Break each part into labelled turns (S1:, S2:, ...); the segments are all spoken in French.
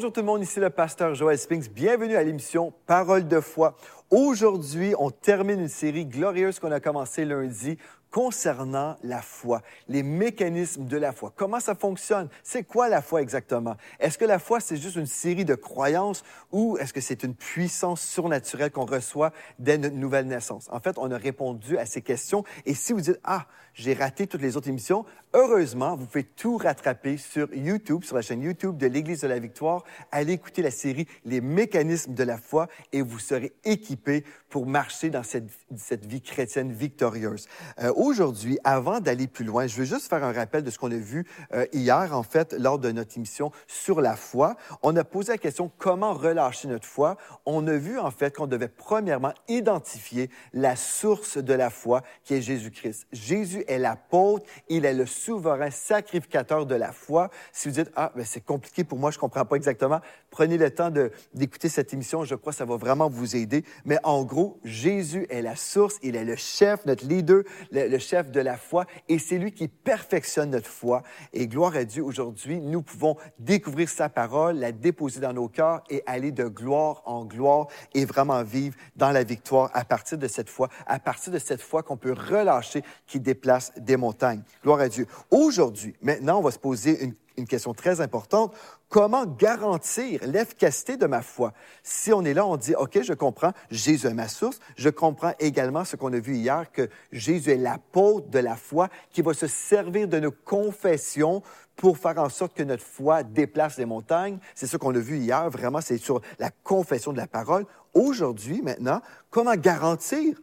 S1: Bonjour tout le monde, ici le pasteur Joël Spinks. Bienvenue à l'émission Parole de foi. Aujourd'hui, on termine une série glorieuse qu'on a commencé lundi concernant la foi, les mécanismes de la foi. Comment ça fonctionne? C'est quoi la foi exactement? Est-ce que la foi, c'est juste une série de croyances ou est-ce que c'est une puissance surnaturelle qu'on reçoit dès notre nouvelle naissance? En fait, on a répondu à ces questions et si vous dites, ah, j'ai raté toutes les autres émissions, heureusement, vous pouvez tout rattraper sur YouTube, sur la chaîne YouTube de l'Église de la Victoire. Allez écouter la série Les mécanismes de la foi et vous serez équipé pour marcher dans cette, cette vie chrétienne victorieuse. Euh, Aujourd'hui, avant d'aller plus loin, je veux juste faire un rappel de ce qu'on a vu euh, hier, en fait, lors de notre émission sur la foi. On a posé la question comment relâcher notre foi? On a vu, en fait, qu'on devait premièrement identifier la source de la foi, qui est Jésus-Christ. Jésus est l'apôtre, il est le souverain sacrificateur de la foi. Si vous dites, ah, c'est compliqué pour moi, je comprends pas exactement, prenez le temps d'écouter cette émission. Je crois que ça va vraiment vous aider. Mais en gros, Jésus est la source, il est le chef, notre leader, le, le chef de la foi, et c'est lui qui perfectionne notre foi. Et gloire à Dieu, aujourd'hui, nous pouvons découvrir sa parole, la déposer dans nos cœurs et aller de gloire en gloire et vraiment vivre dans la victoire à partir de cette foi, à partir de cette foi qu'on peut relâcher qui déplace des montagnes. Gloire à Dieu. Aujourd'hui, maintenant, on va se poser une une question très importante. Comment garantir l'efficacité de ma foi? Si on est là, on dit, OK, je comprends, Jésus est ma source. Je comprends également ce qu'on a vu hier, que Jésus est l'apôtre de la foi qui va se servir de nos confessions pour faire en sorte que notre foi déplace les montagnes. C'est ce qu'on a vu hier. Vraiment, c'est sur la confession de la parole. Aujourd'hui, maintenant, comment garantir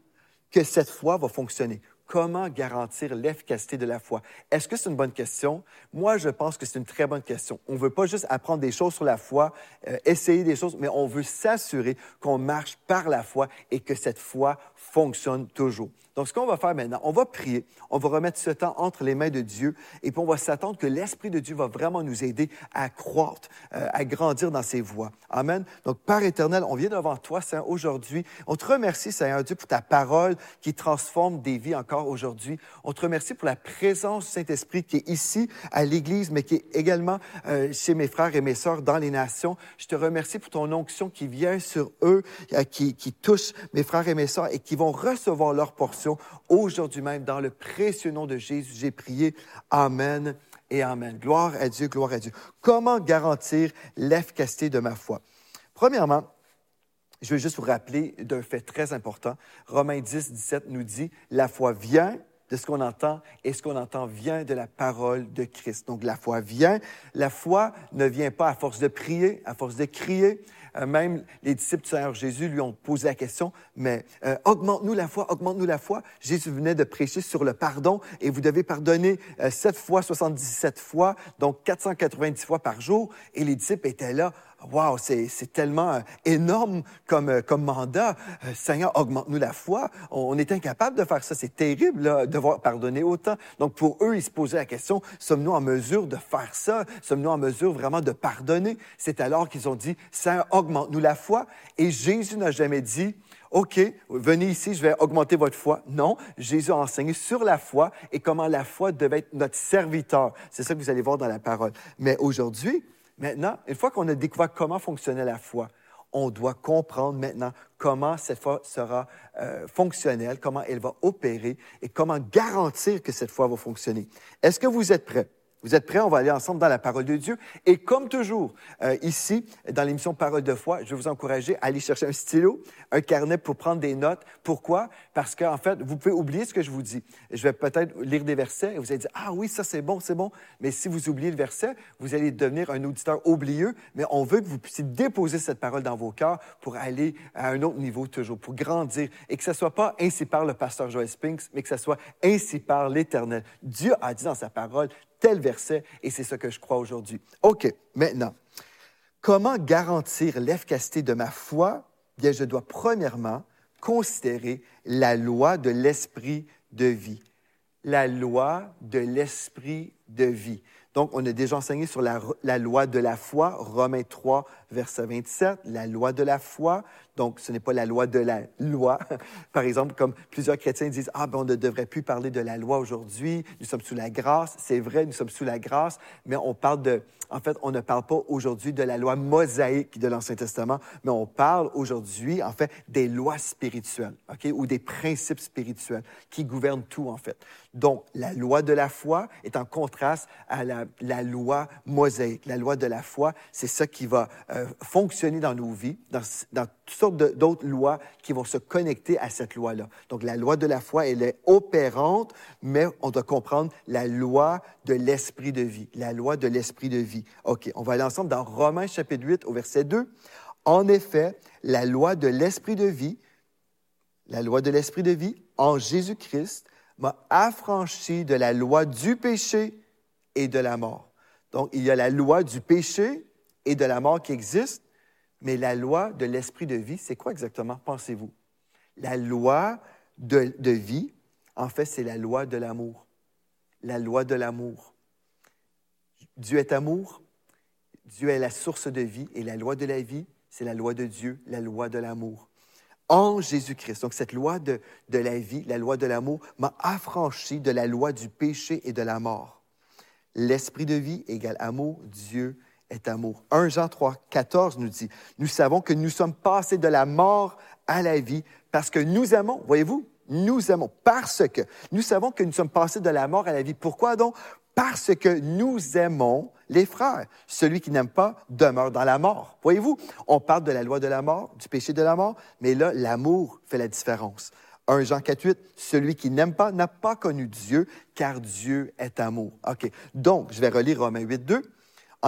S1: que cette foi va fonctionner? Comment garantir l'efficacité de la foi? Est-ce que c'est une bonne question? Moi, je pense que c'est une très bonne question. On ne veut pas juste apprendre des choses sur la foi, euh, essayer des choses, mais on veut s'assurer qu'on marche par la foi et que cette foi fonctionne toujours. Donc, ce qu'on va faire maintenant, on va prier, on va remettre ce temps entre les mains de Dieu et puis on va s'attendre que l'Esprit de Dieu va vraiment nous aider à croître, euh, à grandir dans ses voies. Amen. Donc, Père éternel, on vient devant toi, Seigneur, aujourd'hui. On te remercie, Seigneur Dieu, pour ta parole qui transforme des vies encore aujourd'hui. On te remercie pour la présence du Saint-Esprit qui est ici à l'Église, mais qui est également euh, chez mes frères et mes sœurs dans les nations. Je te remercie pour ton onction qui vient sur eux, euh, qui, qui touche mes frères et mes sœurs et qui vont recevoir leur portion aujourd'hui même. Dans le précieux nom de Jésus, j'ai prié. Amen et Amen. Gloire à Dieu, gloire à Dieu. Comment garantir l'efficacité de ma foi? Premièrement, je vais juste vous rappeler d'un fait très important. Romains 10, 17 nous dit, la foi vient de ce qu'on entend et ce qu'on entend vient de la parole de Christ. Donc la foi vient. La foi ne vient pas à force de prier, à force de crier, même les disciples du Seigneur Jésus lui ont posé la question, mais euh, augmente-nous la foi, augmente-nous la foi. Jésus venait de prêcher sur le pardon et vous devez pardonner euh, 7 fois, 77 fois, donc 490 fois par jour. Et les disciples étaient là. Wow, c'est tellement euh, énorme comme, euh, mandat. Euh, Seigneur, augmente-nous la foi. On, est incapable de faire ça. C'est terrible, de devoir pardonner autant. Donc, pour eux, ils se posaient la question, sommes-nous en mesure de faire ça? Sommes-nous en mesure vraiment de pardonner? C'est alors qu'ils ont dit, Seigneur, augmente-nous la foi. Et Jésus n'a jamais dit, OK, venez ici, je vais augmenter votre foi. Non, Jésus a enseigné sur la foi et comment la foi devait être notre serviteur. C'est ça que vous allez voir dans la parole. Mais aujourd'hui, Maintenant, une fois qu'on a découvert comment fonctionnait la foi, on doit comprendre maintenant comment cette foi sera euh, fonctionnelle, comment elle va opérer et comment garantir que cette foi va fonctionner. Est-ce que vous êtes prêts? Vous êtes prêts? On va aller ensemble dans la parole de Dieu. Et comme toujours, euh, ici, dans l'émission Parole de foi, je vais vous encourager à aller chercher un stylo, un carnet pour prendre des notes. Pourquoi? Parce qu'en fait, vous pouvez oublier ce que je vous dis. Je vais peut-être lire des versets et vous allez dire, ah oui, ça c'est bon, c'est bon. Mais si vous oubliez le verset, vous allez devenir un auditeur oublieux. Mais on veut que vous puissiez déposer cette parole dans vos cœurs pour aller à un autre niveau toujours, pour grandir. Et que ce soit pas ainsi par le pasteur Joel Spinks, mais que ce soit ainsi par l'Éternel. Dieu a dit dans sa parole, tel verset, et c'est ce que je crois aujourd'hui. OK, maintenant, comment garantir l'efficacité de ma foi? Bien, je dois premièrement considérer la loi de l'esprit de vie. La loi de l'esprit de vie. Donc, on a déjà enseigné sur la, la, loi de la foi, Romains 3, verset 27, la loi de la foi. Donc, ce n'est pas la loi de la loi. Par exemple, comme plusieurs chrétiens disent, ah, ben, on ne devrait plus parler de la loi aujourd'hui, nous sommes sous la grâce. C'est vrai, nous sommes sous la grâce, mais on parle de, en fait, on ne parle pas aujourd'hui de la loi mosaïque de l'Ancien Testament, mais on parle aujourd'hui, en fait, des lois spirituelles, OK, ou des principes spirituels qui gouvernent tout, en fait. Donc, la loi de la foi est en contraste à la, loi mosaïque. La loi de la foi, c'est ça qui va euh, fonctionner dans nos vies, dans, dans toutes d'autres lois qui vont se connecter à cette loi-là. Donc, la loi de la foi, elle est opérante, mais on doit comprendre la loi de l'esprit de vie. La loi de l'esprit de vie. OK, on va aller ensemble dans Romains chapitre 8 au verset 2. En effet, la loi de l'esprit de vie, la loi de l'esprit de vie en Jésus-Christ m'a affranchi de la loi du péché et de la mort. Donc, il y a la loi du péché et de la mort qui existe, mais la loi de l'esprit de vie, c'est quoi exactement, pensez-vous? La loi de, vie, en fait, c'est la loi de l'amour. La loi de l'amour. Dieu est amour, Dieu est la source de vie, et la loi de la vie, c'est la loi de Dieu, la loi de l'amour en Jésus-Christ. Donc cette loi de, de, la vie, la loi de l'amour, m'a affranchi de la loi du péché et de la mort. L'esprit de vie égale amour, Dieu est amour. 1 Jean 3, 14 nous dit, nous savons que nous sommes passés de la mort à la vie parce que nous aimons, voyez-vous, nous aimons parce que nous savons que nous sommes passés de la mort à la vie. Pourquoi donc? Parce que nous aimons les frères. Celui qui n'aime pas demeure dans la mort. Voyez-vous, on parle de la loi de la mort, du péché de la mort, mais là, l'amour fait la différence. 1 Jean 4, 8, celui qui n'aime pas n'a pas connu Dieu, car Dieu est amour. OK. Donc, je vais relire Romains 8, 2.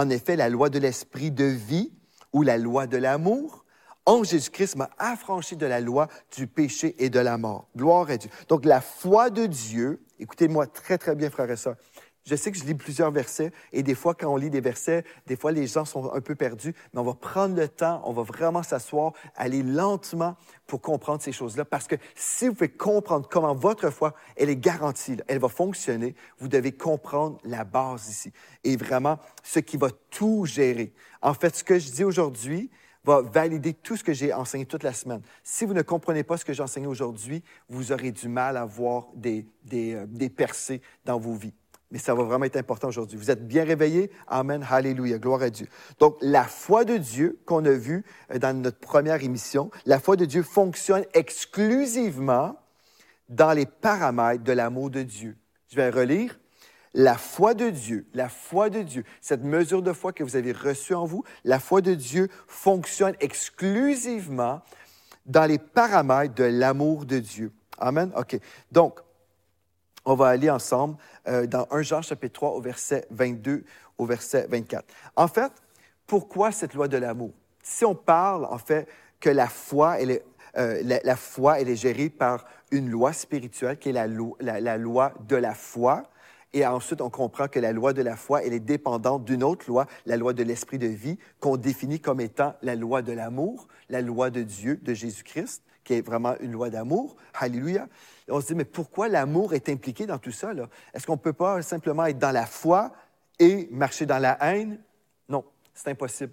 S1: En effet, la loi de l'esprit de vie ou la loi de l'amour en Jésus-Christ m'a affranchi de la loi du péché et de la mort. Gloire à Dieu. Donc, la foi de Dieu, écoutez-moi très, très bien, frères et sœurs, je sais que je lis plusieurs versets et des fois, quand on lit des versets, des fois, les gens sont un peu perdus, mais on va prendre le temps, on va vraiment s'asseoir, aller lentement pour comprendre ces choses-là. Parce que si vous pouvez comprendre comment votre foi, elle est garantie, elle va fonctionner, vous devez comprendre la base ici et vraiment ce qui va tout gérer. En fait, ce que je dis aujourd'hui, va valider tout ce que j'ai enseigné toute la semaine. Si vous ne comprenez pas ce que j'ai enseigné aujourd'hui, vous aurez du mal à voir des, des, euh, des percées dans vos vies mais ça va vraiment être important aujourd'hui. Vous êtes bien réveillés? Amen, Alléluia, gloire à Dieu. Donc, la foi de Dieu qu'on a vue euh, dans notre première émission, la foi de Dieu fonctionne exclusivement dans les paramètres de l'amour de Dieu. Je vais relire. La foi de Dieu, la foi de Dieu, cette mesure de foi que vous avez reçue en vous, la foi de Dieu fonctionne exclusivement dans les paramètres de l'amour de Dieu. Amen. OK. Donc, on va aller ensemble euh, dans 1 Jean chapitre 3 au verset 22 au verset 24. En fait, pourquoi cette loi de l'amour? Si on parle, en fait, que la foi, elle est, euh, la, foi, est gérée par une loi spirituelle qui est la, la, loi de la foi, et ensuite, on comprend que la loi de la foi, elle est dépendante d'une autre loi, la loi de l'esprit de vie, qu'on définit comme étant la loi de l'amour, la loi de Dieu, de Jésus-Christ, qui est vraiment une loi d'amour. Alléluia on se dit, mais pourquoi l'amour est impliqué dans tout ça? Est-ce qu'on ne peut pas simplement être dans la foi et marcher dans la haine? Non, c'est impossible.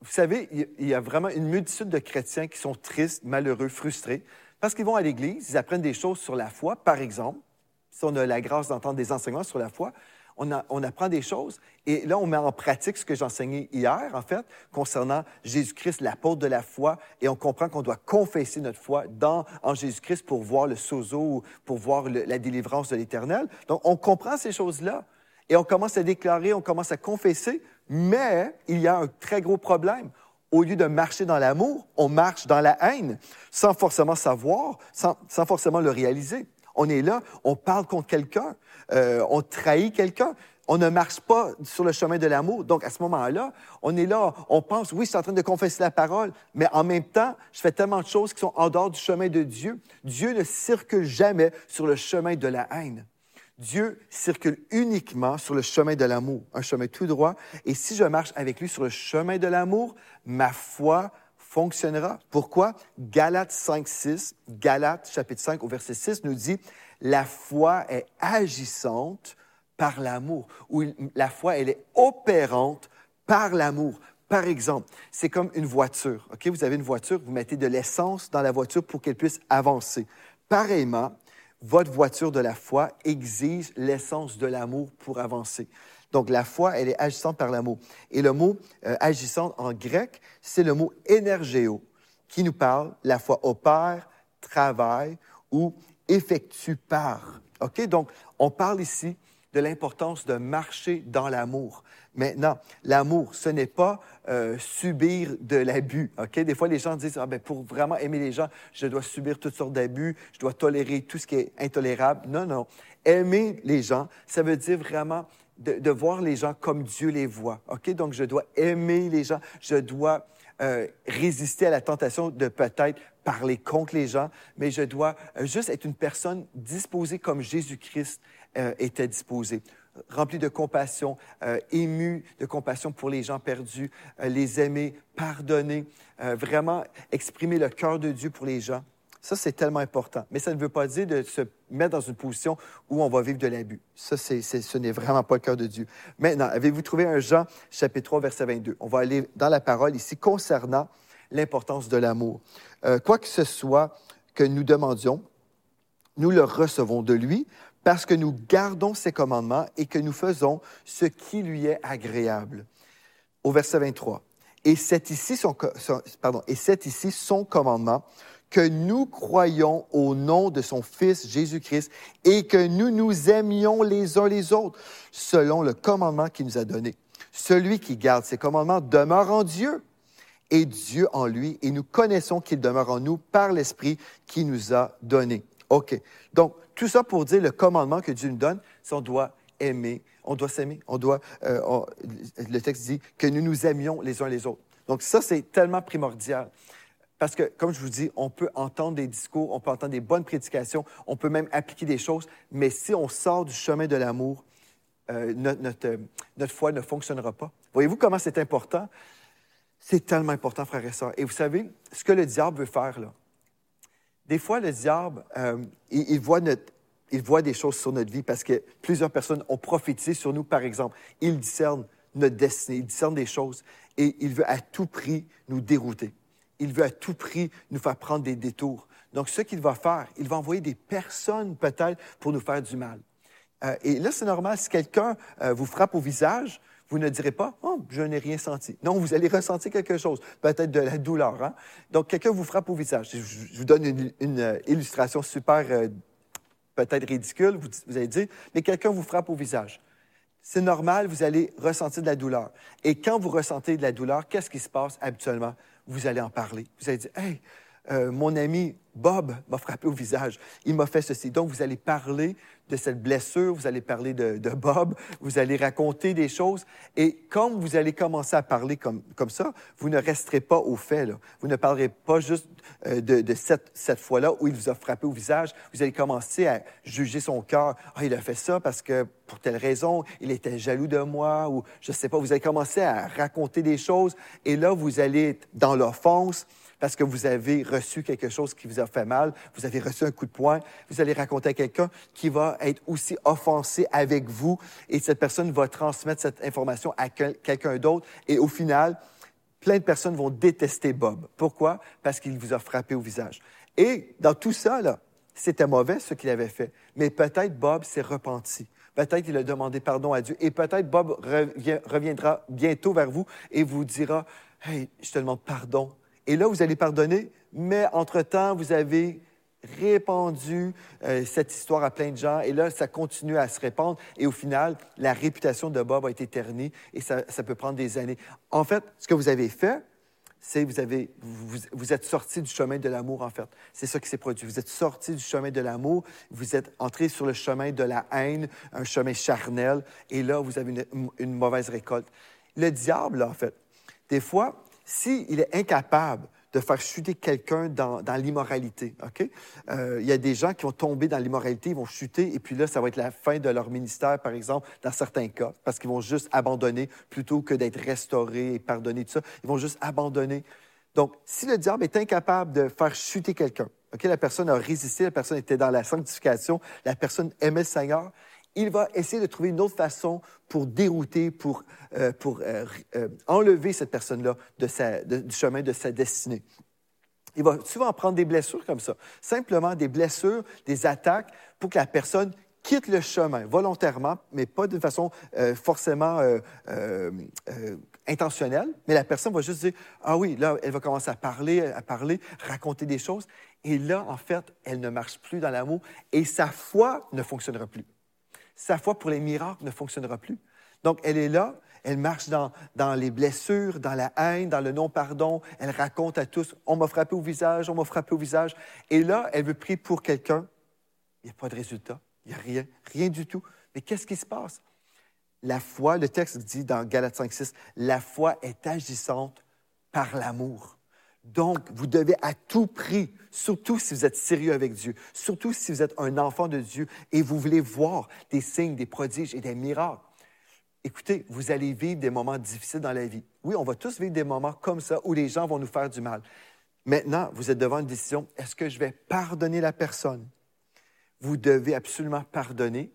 S1: Vous savez, il y a vraiment une multitude de chrétiens qui sont tristes, malheureux, frustrés, parce qu'ils vont à l'Église, ils apprennent des choses sur la foi, par exemple. Si on a la grâce d'entendre des enseignements sur la foi, on, apprend des choses. Et là, on met en pratique ce que j'ai enseigné hier, en fait, concernant Jésus-Christ, l'apôtre de la foi, et on comprend qu'on doit confesser notre foi en Jésus-Christ pour voir le sozo, pour voir la délivrance de l'Éternel. Donc, on comprend ces choses-là. Et on commence à déclarer, on commence à confesser, mais il y a un très gros problème. Au lieu de marcher dans l'amour, on marche dans la haine, sans forcément savoir, sans, forcément le réaliser. On est là, on parle contre quelqu'un, euh, on trahit quelqu'un. On ne marche pas sur le chemin de l'amour. Donc, à ce moment-là, on est là, on pense, oui, je suis en train de confesser la parole, mais en même temps, je fais tellement de choses qui sont en dehors du chemin de Dieu. Dieu ne circule jamais sur le chemin de la haine. Dieu circule uniquement sur le chemin de l'amour, un chemin tout droit. Et si je marche avec lui sur le chemin de l'amour, ma foi fonctionnera. Pourquoi? Galates 5, 6, Galates chapitre 5 au verset 6 nous dit, la foi est agissante par l'amour, ou la foi, elle est opérante par l'amour. Par exemple, c'est comme une voiture. Ok, Vous avez une voiture, vous mettez de l'essence dans la voiture pour qu'elle puisse avancer. Pareillement, votre voiture de la foi exige l'essence de l'amour pour avancer. Donc, la foi, elle est agissante par l'amour. Et le mot euh, agissante en grec, c'est le mot énergéo, qui nous parle, la foi opère, travaille ou effectue par. OK? Donc, on parle ici de l'importance de marcher dans l'amour. Maintenant, l'amour, ce n'est pas euh, subir de l'abus. Ok Des fois, les gens disent ah, ben, pour vraiment aimer les gens, je dois subir toutes sortes d'abus, je dois tolérer tout ce qui est intolérable. Non, non. Aimer les gens, ça veut dire vraiment de, voir les gens comme Dieu les voit. Ok Donc, je dois aimer les gens, je dois euh, résister à la tentation de peut-être parler contre les gens, mais je dois euh, juste être une personne disposée comme Jésus-Christ était disposé rempli de compassion, euh, ému de compassion pour les gens perdus, euh, les aimer, pardonner, euh, vraiment exprimer le cœur de Dieu pour les gens. Ça, c'est tellement important. Mais ça ne veut pas dire de se mettre dans une position où on va vivre de l'abus. Ça, ce n'est vraiment pas le cœur de Dieu. Maintenant, avez-vous trouvé un Jean, chapitre 3, verset 22? On va aller dans la parole ici concernant l'importance de l'amour. quoi que ce soit que nous demandions, nous le recevons de lui parce que nous gardons ses commandements et que nous faisons ce qui lui est agréable. Au verset 23. Et c'est ici son, pardon, et c'est ici son commandement que nous croyons au nom de son Fils Jésus-Christ et que nous nous aimions les uns les autres selon le commandement qu'il nous a donné. Celui qui garde ses commandements demeure en Dieu et Dieu en lui, et nous connaissons qu'il demeure en nous par l'Esprit qui nous a donné. OK. Donc, tout ça pour dire le commandement que Dieu nous donne, c'est on doit aimer, on doit s'aimer, on doit, euh, le texte dit que nous nous aimions les uns les autres. Donc ça, c'est tellement primordial. Parce que, comme je vous dis, on peut entendre des discours, on peut entendre des bonnes prédications, on peut même appliquer des choses, mais si on sort du chemin de l'amour, euh, notre, notre, foi ne fonctionnera pas. Voyez-vous comment c'est important? C'est tellement important, frères et. Et vous savez, ce que le diable veut faire, là, des fois, le diable, euh, il, voit des choses sur notre vie parce que plusieurs personnes ont prophétisé sur nous, par exemple. Il discerne notre destinée, il discerne des choses et il veut à tout prix nous dérouter. Il veut à tout prix nous faire prendre des détours. Donc, ce qu'il va faire, il va envoyer des personnes peut-être pour nous faire du mal. Euh, et là, c'est normal, si quelqu'un euh, vous frappe au visage, vous ne direz pas, oh, je n'ai rien senti. Non, vous allez ressentir quelque chose, peut-être de la douleur. Hein? Donc, quelqu'un vous frappe au visage. Je, vous donne une, euh, illustration super, euh, peut-être ridicule, vous, allez dire, mais quelqu'un vous frappe au visage. C'est normal, vous allez ressentir de la douleur. Et quand vous ressentez de la douleur, qu'est-ce qui se passe habituellement? Vous allez en parler. Vous allez dire, hey, euh, mon ami Bob m'a frappé au visage. Il m'a fait ceci. Donc, vous allez parler de cette blessure, vous allez parler de, Bob, vous allez raconter des choses. Et comme vous allez commencer à parler comme, ça, vous ne resterez pas au fait. Vous ne parlerez pas juste euh, de, cette, cette fois-là où il vous a frappé au visage. Vous allez commencer à juger son cœur. Ah, il a fait ça parce que pour telle raison, il était jaloux de moi ou je ne sais pas. Vous allez commencer à raconter des choses. Et là, vous allez être dans l'offense parce que vous avez reçu quelque chose qui vous a fait mal, vous avez reçu un coup de poing, vous allez raconter à quelqu'un qui va être aussi offensé avec vous et cette personne va transmettre cette information à quelqu'un d'autre et au final, plein de personnes vont détester Bob. Pourquoi? Parce qu'il vous a frappé au visage. Et dans tout ça, là, c'était mauvais ce qu'il avait fait, mais peut-être Bob s'est repenti. Peut-être il a demandé pardon à Dieu. Et peut-être Bob reviendra bientôt vers vous et vous dira, Hey, je te demande pardon et là, vous allez pardonner, mais entre-temps, vous avez répandu euh, cette histoire à plein de gens, et là, ça continue à se répandre, et au final, la réputation de Bob a été ternie, et ça, peut prendre des années. En fait, ce que vous avez fait, c'est vous avez vous, êtes sorti du chemin de l'amour en fait. C'est ça qui s'est produit. Vous êtes sorti du chemin de l'amour, vous êtes entré sur le chemin de la haine, un chemin charnel, et là vous avez une mauvaise récolte. Le diable, en fait, des fois, s'il est incapable de faire chuter quelqu'un dans, l'immoralité. OK? Euh, il y a des gens qui vont tomber dans l'immoralité, ils vont chuter, et puis là, ça va être la fin de leur ministère, par exemple, dans certains cas, parce qu'ils vont juste abandonner plutôt que d'être restaurés et pardonnés, tout ça. Ils vont juste abandonner. Donc, si le diable est incapable de faire chuter quelqu'un, OK, la personne a résisté, la personne était dans la sanctification, la personne aimait le Seigneur, il va essayer de trouver une autre façon pour dérouter, pour, euh, pour euh, euh, enlever cette personne-là de du chemin de sa destinée. Il va souvent prendre des blessures comme ça, simplement des blessures, des attaques pour que la personne quitte le chemin volontairement, mais pas de façon forcément intentionnelle. Mais la personne va juste dire ah oui, là, elle va commencer à parler, à parler, raconter des choses, et là, en fait, elle ne marche plus dans l'amour et sa foi ne fonctionnera plus sa foi pour les miracles ne fonctionnera plus. Donc, elle est là, elle marche dans, dans les blessures, dans la haine, dans le non-pardon. Elle raconte à tous, on m'a frappé au visage, on m'a frappé au visage. Et là, elle veut prier pour quelqu'un. Il n'y a pas de résultat. Il n'y a rien, rien du tout. Mais qu'est-ce qui se passe? La foi, le texte dit dans Galates 5, 6, la foi est agissante par l'amour. Donc, vous devez à tout prix, surtout si vous êtes sérieux avec Dieu, surtout si vous êtes un enfant de Dieu et vous voulez voir des signes, des prodiges et des miracles. Écoutez, vous allez vivre des moments difficiles dans la vie. Oui, on va tous vivre des moments comme ça où les gens vont nous faire du mal. Maintenant, vous êtes devant une décision. Est-ce que je vais pardonner la personne? Vous devez absolument pardonner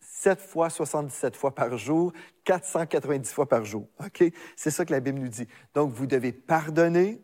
S1: 7 fois 77 fois par jour, 490 fois par jour. OK? C'est ça que la Bible nous dit. Donc, vous devez pardonner,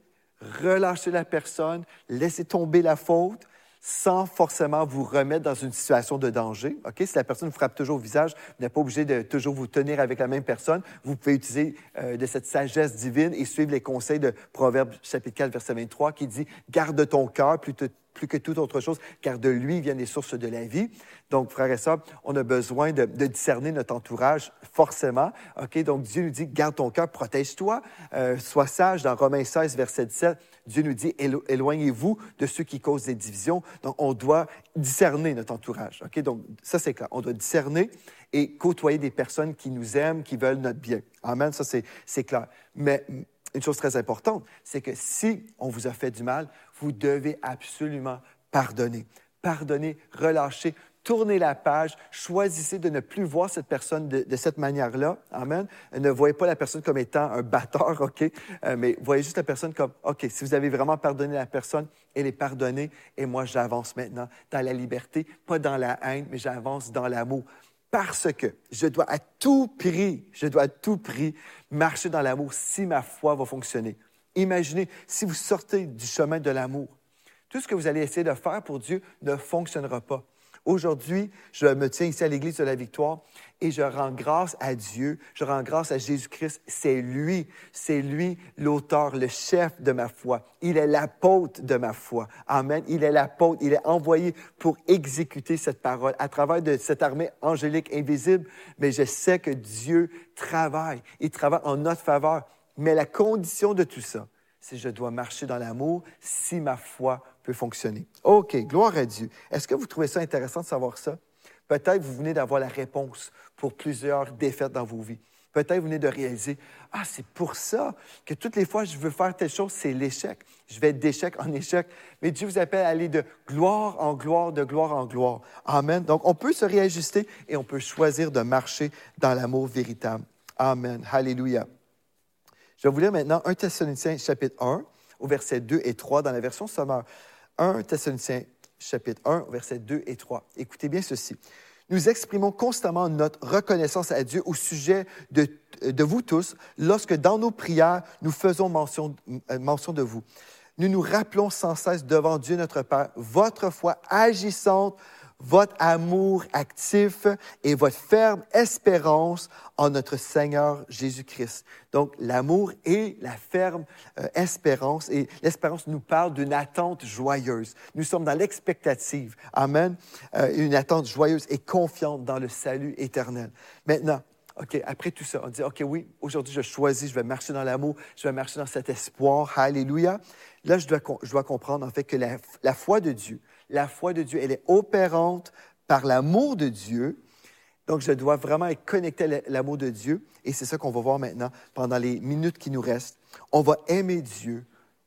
S1: relâcher la personne, laisser tomber la faute sans forcément vous remettre dans une situation de danger. Ok, Si la personne vous frappe toujours au visage, vous n'êtes pas obligé de toujours vous tenir avec la même personne. Vous pouvez utiliser euh, de cette sagesse divine et suivre les conseils de Proverbes chapitre 4, verset 23 qui dit « Garde ton cœur plutôt plus que toute autre chose, car de lui viennent les sources de la vie. Donc, frères et sœurs, on a besoin de, discerner notre entourage, forcément. OK? Donc, Dieu nous dit, garde ton cœur, protège-toi, euh, sois sage. Dans Romains 16, verset 17, Dieu nous dit, éloignez-vous de ceux qui causent des divisions. Donc, on doit discerner notre entourage. OK? Donc, ça, c'est clair. On doit discerner et côtoyer des personnes qui nous aiment, qui veulent notre bien. Amen. Ça, c'est clair. Mais une chose très importante, c'est que si on vous a fait du mal, vous devez absolument pardonner. Pardonner, relâcher, tourner la page, choisissez de ne plus voir cette personne de, cette manière-là. Amen. Ne voyez pas la personne comme étant un batteur, OK? Euh, mais voyez juste la personne comme, OK, si vous avez vraiment pardonné la personne, elle est pardonnée et moi j'avance maintenant dans la liberté, pas dans la haine, mais j'avance dans l'amour parce que je dois à tout prix, je dois à tout prix marcher dans l'amour si ma foi va fonctionner. Imaginez si vous sortez du chemin de l'amour. Tout ce que vous allez essayer de faire pour Dieu ne fonctionnera pas. Aujourd'hui, je me tiens ici à l'Église de la Victoire et je rends grâce à Dieu, je rends grâce à Jésus-Christ. C'est lui, c'est lui l'auteur, le chef de ma foi. Il est l'apôtre de ma foi. Amen. Il est l'apôtre, il est envoyé pour exécuter cette parole à travers de cette armée angélique invisible. Mais je sais que Dieu travaille, il travaille en notre faveur. Mais la condition de tout ça, c'est je dois marcher dans l'amour si ma foi peut fonctionner. OK, gloire à Dieu. Est-ce que vous trouvez ça intéressant de savoir ça? Peut-être vous venez d'avoir la réponse pour plusieurs défaites dans vos vies. Peut-être vous venez de réaliser, ah, c'est pour ça que toutes les fois que je veux faire telle chose, c'est l'échec. Je vais d'échec en échec. Mais Dieu vous appelle à aller de gloire en gloire, de gloire en gloire. Amen. Donc, on peut se réajuster et on peut choisir de marcher dans l'amour véritable. Amen. Alléluia. Je vais vous lire maintenant 1 Thessaloniciens chapitre 1 au verset 2 et 3 dans la version sommaire. 1 Thessaloniciens chapitre 1 verset 2 et 3. Écoutez bien ceci. Nous exprimons constamment notre reconnaissance à Dieu au sujet de, de vous tous lorsque dans nos prières nous faisons mention, euh, mention de vous. Nous nous rappelons sans cesse devant Dieu notre Père votre foi agissante votre amour actif et votre ferme espérance en notre Seigneur Jésus-Christ. Donc, l'amour et la ferme euh, espérance. Et l'espérance nous parle d'une attente joyeuse. Nous sommes dans l'expectative. Amen. Euh, une attente joyeuse et confiante dans le salut éternel. Maintenant, OK, après tout ça, on dit, OK, oui, aujourd'hui, je choisis, je vais marcher dans l'amour, je vais marcher dans cet espoir. Alléluia. Là, je dois, comprendre, en fait, que la foi de Dieu, la foi de Dieu, elle est opérante par l'amour de Dieu. Donc, je dois vraiment être connecté à l'amour de Dieu. Et c'est ça qu'on va voir maintenant pendant les minutes qui nous restent. On va aimer Dieu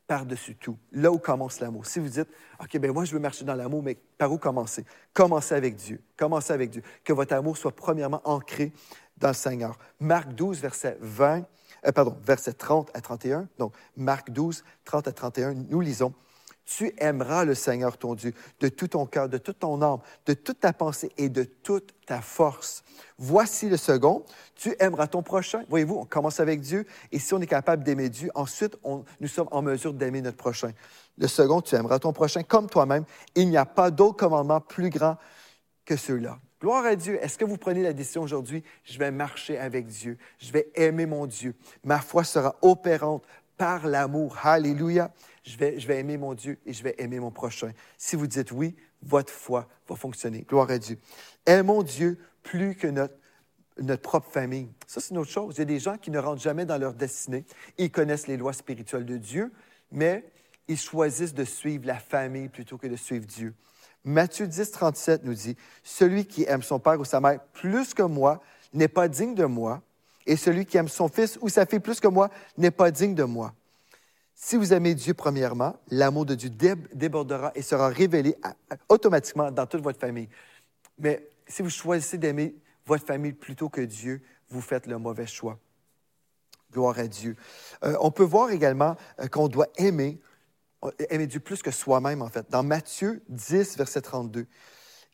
S1: par-dessus tout, là où commence l'amour. Si vous dites, OK, ben moi, je veux marcher dans l'amour, mais par où commencer? Commencez avec Dieu. Commencez avec Dieu. Que votre amour soit premièrement ancré dans le Seigneur. Marc 12, verset 20, euh, pardon, verset 30 à 31. Donc, Marc 12, 30 à 31, nous lisons. Tu aimeras le Seigneur ton Dieu de tout ton cœur, de toute ton âme, de toute ta pensée et de toute ta force. Voici le second. Tu aimeras ton prochain. Voyez-vous, on commence avec Dieu et si on est capable d'aimer Dieu, ensuite, nous sommes en mesure d'aimer notre prochain. Le second, tu aimeras ton prochain comme toi-même. Il n'y a pas d'autre commandement plus grand que ceux-là. Gloire à Dieu. Est-ce que vous prenez la décision aujourd'hui, je vais marcher avec Dieu, je vais aimer mon Dieu. Ma foi sera opérante par l'amour. Alléluia. Je vais, aimer mon Dieu et je vais aimer mon prochain. Si vous dites oui, votre foi va fonctionner. Gloire à Dieu. Aimons Dieu plus que notre, notre propre famille. Ça, c'est une autre chose. Il y a des gens qui ne rentrent jamais dans leur destinée. Ils connaissent les lois spirituelles de Dieu, mais ils choisissent de suivre la famille plutôt que de suivre Dieu. Matthieu 10, 37 nous dit, Celui qui aime son père ou sa mère plus que moi n'est pas digne de moi, et celui qui aime son fils ou sa fille plus que moi n'est pas digne de moi. Si vous aimez Dieu premièrement, l'amour de Dieu débordera et sera révélé automatiquement dans toute votre famille. Mais si vous choisissez d'aimer votre famille plutôt que Dieu, vous faites le mauvais choix. Gloire à Dieu. Euh, on peut voir également euh, qu'on doit aimer aimer Dieu plus que soi-même, en fait. Dans Matthieu 10, verset 32,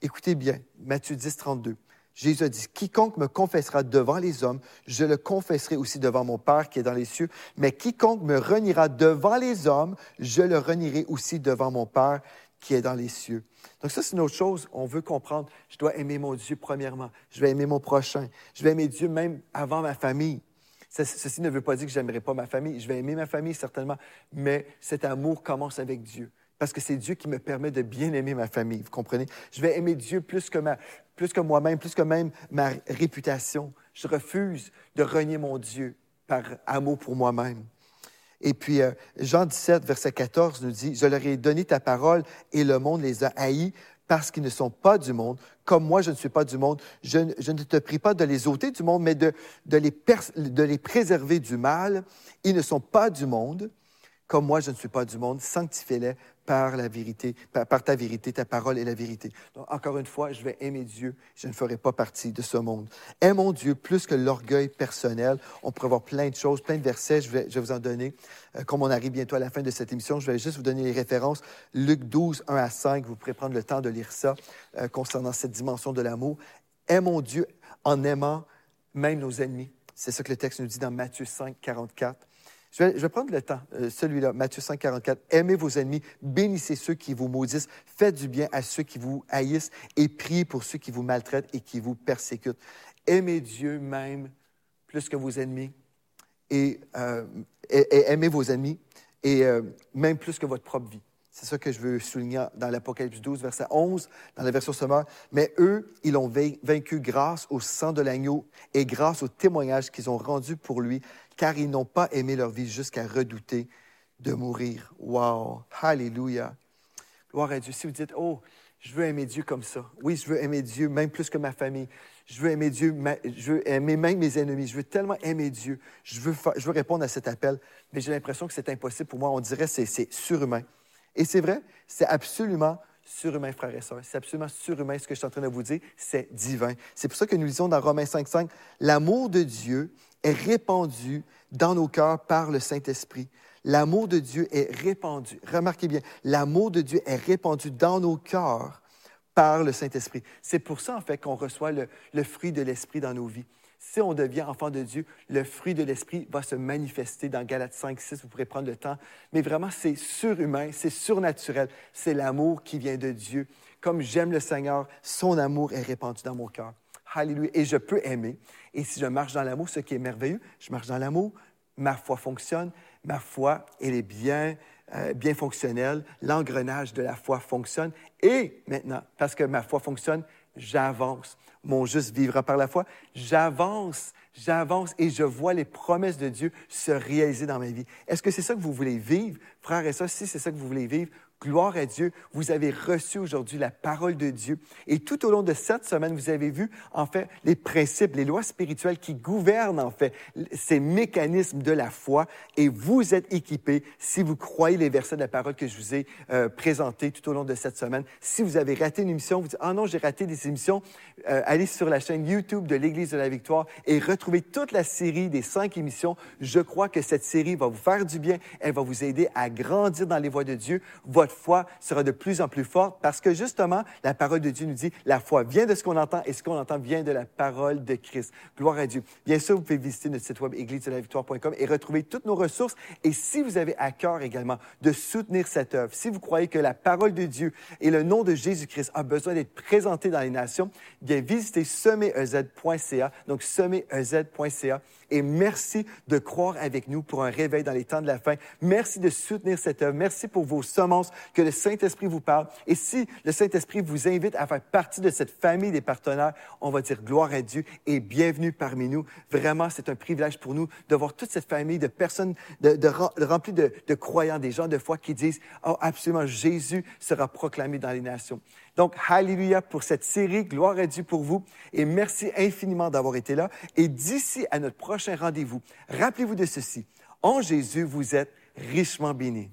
S1: écoutez bien, Matthieu 10, 32, Jésus a dit, quiconque me confessera devant les hommes, je le confesserai aussi devant mon Père qui est dans les cieux, mais quiconque me reniera devant les hommes, je le renierai aussi devant mon Père qui est dans les cieux. Donc ça, c'est une autre chose. On veut comprendre, je dois aimer mon Dieu premièrement, je vais aimer mon prochain, je vais aimer Dieu même avant ma famille. Ceci ne veut pas dire que j'aimerais pas ma famille. Je vais aimer ma famille, certainement, mais cet amour commence avec Dieu. Parce que c'est Dieu qui me permet de bien aimer ma famille, vous comprenez? Je vais aimer Dieu plus que, ma, plus que moi-même, plus que même ma réputation. Je refuse de renier mon Dieu par amour pour moi-même. Et puis, euh, Jean 17, verset 14 nous dit, Je leur ai donné ta parole et le monde les a haïs parce qu'ils ne sont pas du monde, comme moi je ne suis pas du monde. Je, ne te prie pas de les ôter du monde, mais de, les préserver du mal. Ils ne sont pas du monde, comme moi je ne suis pas du monde. Sanctifie-les par la vérité, par, ta vérité, ta parole est la vérité. Donc, encore une fois, je vais aimer Dieu, je ne ferai pas partie de ce monde. Aimons Dieu plus que l'orgueil personnel. On pourrait voir plein de choses, plein de versets, je vais, je vais vous en donner. Euh, comme on arrive bientôt à la fin de cette émission, je vais juste vous donner les références. Luc 12, 1 à 5, vous pourrez prendre le temps de lire ça euh, concernant cette dimension de l'amour. Aimons Dieu en aimant même nos ennemis. C'est ce que le texte nous dit dans Matthieu 5, 44. Je vais, prendre le temps, euh, celui-là, Matthieu 5, 44. Aimez vos ennemis, bénissez ceux qui vous maudissent, faites du bien à ceux qui vous haïssent et priez pour ceux qui vous maltraitent et qui vous persécutent. Aimez Dieu même plus que vos ennemis et, euh, aimez vos ennemis et euh, même plus que votre propre vie. C'est ça que je veux souligner dans l'Apocalypse 12, verset 11, dans la version sommaire. Mais eux, ils l'ont vaincu grâce au sang de l'agneau et grâce au témoignage qu'ils ont rendu pour lui, car ils n'ont pas aimé leur vie jusqu'à redouter de mourir. Wow! Alléluia! Gloire à Dieu. Si vous dites, oh, je veux aimer Dieu comme ça. Oui, je veux aimer Dieu, même plus que ma famille. Je veux aimer Dieu, je veux aimer même mes ennemis. Je veux tellement aimer Dieu. Je veux, je veux répondre à cet appel, mais j'ai l'impression que c'est impossible pour moi. On dirait que c'est surhumain. Et c'est vrai, c'est absolument surhumain, frères et sœurs. C'est absolument surhumain ce que je suis en train de vous dire. C'est divin. C'est pour ça que nous disons dans Romains 5.5, l'amour de Dieu est répandu dans nos cœurs par le Saint-Esprit. L'amour de Dieu est répandu. Remarquez bien, l'amour de Dieu est répandu dans nos cœurs par le Saint-Esprit. C'est pour ça, en fait, qu'on reçoit le, fruit de l'Esprit dans nos vies si on devient enfant de Dieu, le fruit de l'Esprit va se manifester dans Galates 5, 6, vous pourrez prendre le temps. Mais vraiment, c'est surhumain, c'est surnaturel. C'est l'amour qui vient de Dieu. Comme j'aime le Seigneur, son amour est répandu dans mon cœur. Alléluia. Et je peux aimer. Et si je marche dans l'amour, ce qui est merveilleux, je marche dans l'amour, ma foi fonctionne, ma foi, elle est bien, euh, bien fonctionnelle, l'engrenage de la foi fonctionne. Et maintenant, parce que ma foi fonctionne, j'avance. Mon juste vivra par la foi. J'avance, j'avance et je vois les promesses de Dieu se réaliser dans ma vie. Est-ce que c'est ça que vous voulez vivre? Frères et sœurs, si c'est ça que vous voulez vivre, Gloire à Dieu, vous avez reçu aujourd'hui la parole de Dieu. Et tout au long de cette semaine, vous avez vu, en fait, les principes, les lois spirituelles qui gouvernent, en fait, ces mécanismes de la foi. Et vous êtes équipés si vous croyez les versets de la parole que je vous ai euh, présentés tout au long de cette semaine. Si vous avez raté une émission, vous dites, ah non, j'ai raté des émissions, euh, allez sur la chaîne YouTube de l'Église de la Victoire et retrouvez toute la série des cinq émissions. Je crois que cette série va vous faire du bien. Elle va vous aider à grandir dans les voies de Dieu. Foi sera de plus en plus forte parce que justement, la parole de Dieu nous dit, la foi vient de ce qu'on entend et ce qu'on entend vient de la parole de Christ. Gloire à Dieu. Bien sûr, vous pouvez visiter notre site web église-de-la-victoire.com et retrouver toutes nos ressources. Et si vous avez à cœur également de soutenir cette œuvre, si vous croyez que la parole de Dieu et le nom de Jésus-Christ a besoin d'être présenté dans les nations, bien visitez sommetez.ca, donc sommetez.ca. Et merci de croire avec nous pour un réveil dans les temps de la fin. Merci de soutenir cette œuvre. Merci pour vos semences, que le Saint-Esprit vous parle. Et si le Saint-Esprit vous invite à faire partie de cette famille des partenaires, on va dire gloire à Dieu et bienvenue parmi nous. Vraiment, c'est un privilège pour nous de voir toute cette famille de personnes de, de, remplies de, de croyants, des gens de foi qui disent, oh, absolument, Jésus sera proclamé dans les nations. Donc, Alléluia pour cette série. Gloire à Dieu pour vous. Et merci infiniment d'avoir été là. Et d'ici à notre prochain rendez-vous, rappelez-vous de ceci. En Jésus, vous êtes richement bénis.